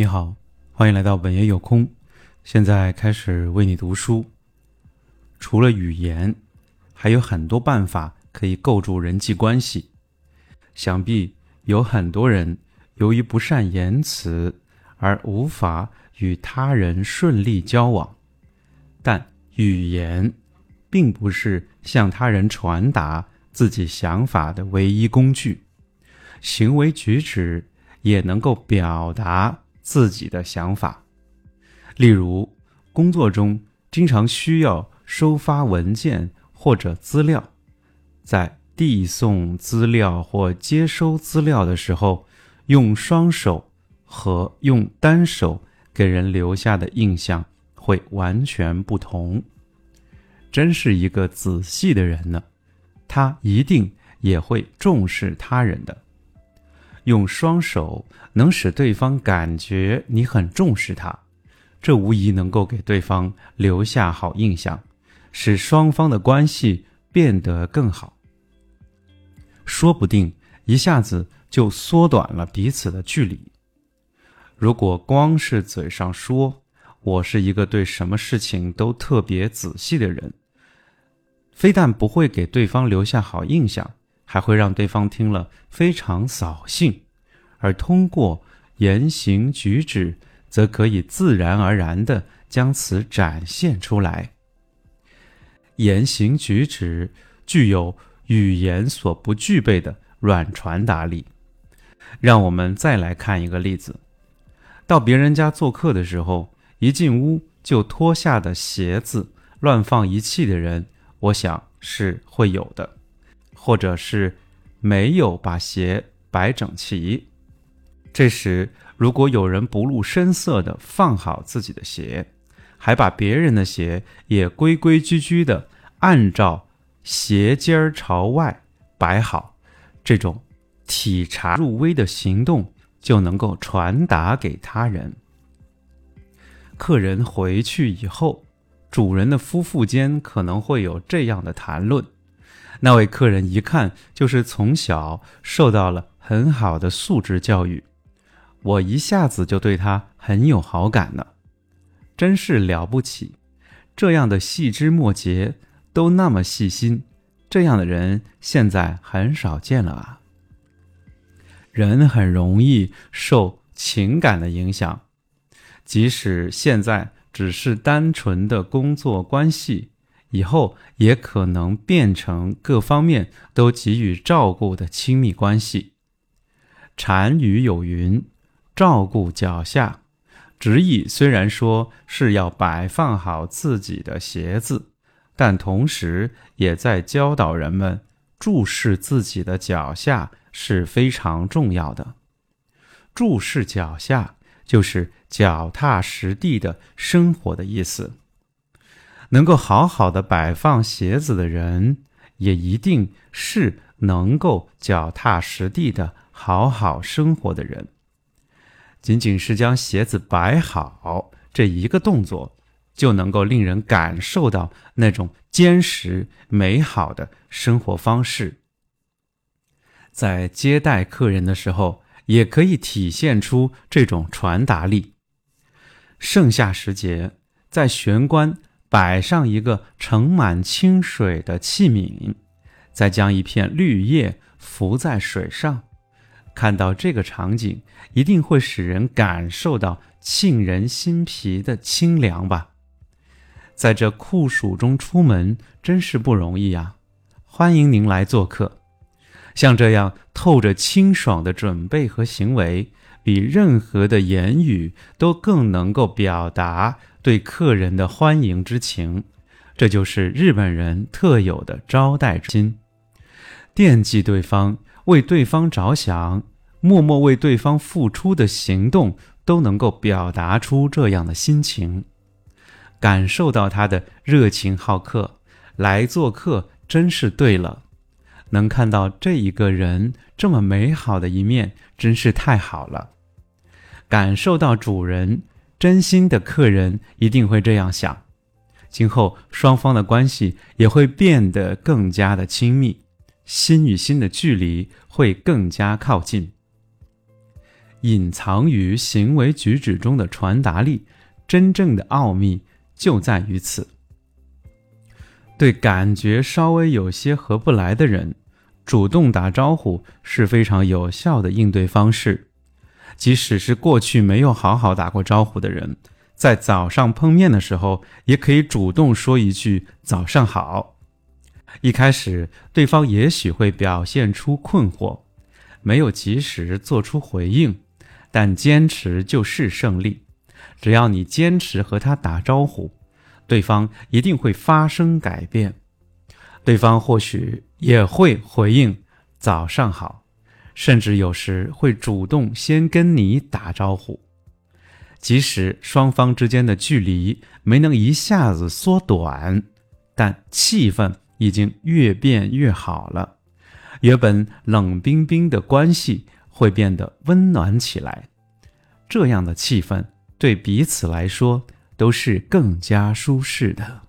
你好，欢迎来到本爷有空。现在开始为你读书。除了语言，还有很多办法可以构筑人际关系。想必有很多人由于不善言辞而无法与他人顺利交往。但语言并不是向他人传达自己想法的唯一工具，行为举止也能够表达。自己的想法，例如工作中经常需要收发文件或者资料，在递送资料或接收资料的时候，用双手和用单手给人留下的印象会完全不同。真是一个仔细的人呢，他一定也会重视他人的。用双手能使对方感觉你很重视他，这无疑能够给对方留下好印象，使双方的关系变得更好。说不定一下子就缩短了彼此的距离。如果光是嘴上说“我是一个对什么事情都特别仔细的人”，非但不会给对方留下好印象。还会让对方听了非常扫兴，而通过言行举止，则可以自然而然的将此展现出来。言行举止具有语言所不具备的软传达力。让我们再来看一个例子：到别人家做客的时候，一进屋就脱下的鞋子乱放一气的人，我想是会有的。或者是没有把鞋摆整齐，这时如果有人不露声色的放好自己的鞋，还把别人的鞋也规规矩矩的按照鞋尖儿朝外摆好，这种体察入微的行动就能够传达给他人。客人回去以后，主人的夫妇间可能会有这样的谈论。那位客人一看就是从小受到了很好的素质教育，我一下子就对他很有好感了，真是了不起！这样的细枝末节都那么细心，这样的人现在很少见了啊。人很容易受情感的影响，即使现在只是单纯的工作关系。以后也可能变成各方面都给予照顾的亲密关系。禅语有云：“照顾脚下”，直译虽然说是要摆放好自己的鞋子，但同时也在教导人们注视自己的脚下是非常重要的。注视脚下，就是脚踏实地的生活的意思。能够好好的摆放鞋子的人，也一定是能够脚踏实地的好好生活的人。仅仅是将鞋子摆好这一个动作，就能够令人感受到那种坚实美好的生活方式。在接待客人的时候，也可以体现出这种传达力。盛夏时节，在玄关。摆上一个盛满清水的器皿，再将一片绿叶浮在水上，看到这个场景，一定会使人感受到沁人心脾的清凉吧。在这酷暑中出门，真是不容易呀！欢迎您来做客。像这样透着清爽的准备和行为，比任何的言语都更能够表达。对客人的欢迎之情，这就是日本人特有的招待之心。惦记对方，为对方着想，默默为对方付出的行动，都能够表达出这样的心情。感受到他的热情好客，来做客真是对了。能看到这一个人这么美好的一面，真是太好了。感受到主人。真心的客人一定会这样想，今后双方的关系也会变得更加的亲密，心与心的距离会更加靠近。隐藏于行为举止中的传达力，真正的奥秘就在于此。对感觉稍微有些合不来的人，主动打招呼是非常有效的应对方式。即使是过去没有好好打过招呼的人，在早上碰面的时候，也可以主动说一句“早上好”。一开始，对方也许会表现出困惑，没有及时做出回应，但坚持就是胜利。只要你坚持和他打招呼，对方一定会发生改变。对方或许也会回应“早上好”。甚至有时会主动先跟你打招呼，即使双方之间的距离没能一下子缩短，但气氛已经越变越好了。原本冷冰冰的关系会变得温暖起来，这样的气氛对彼此来说都是更加舒适的。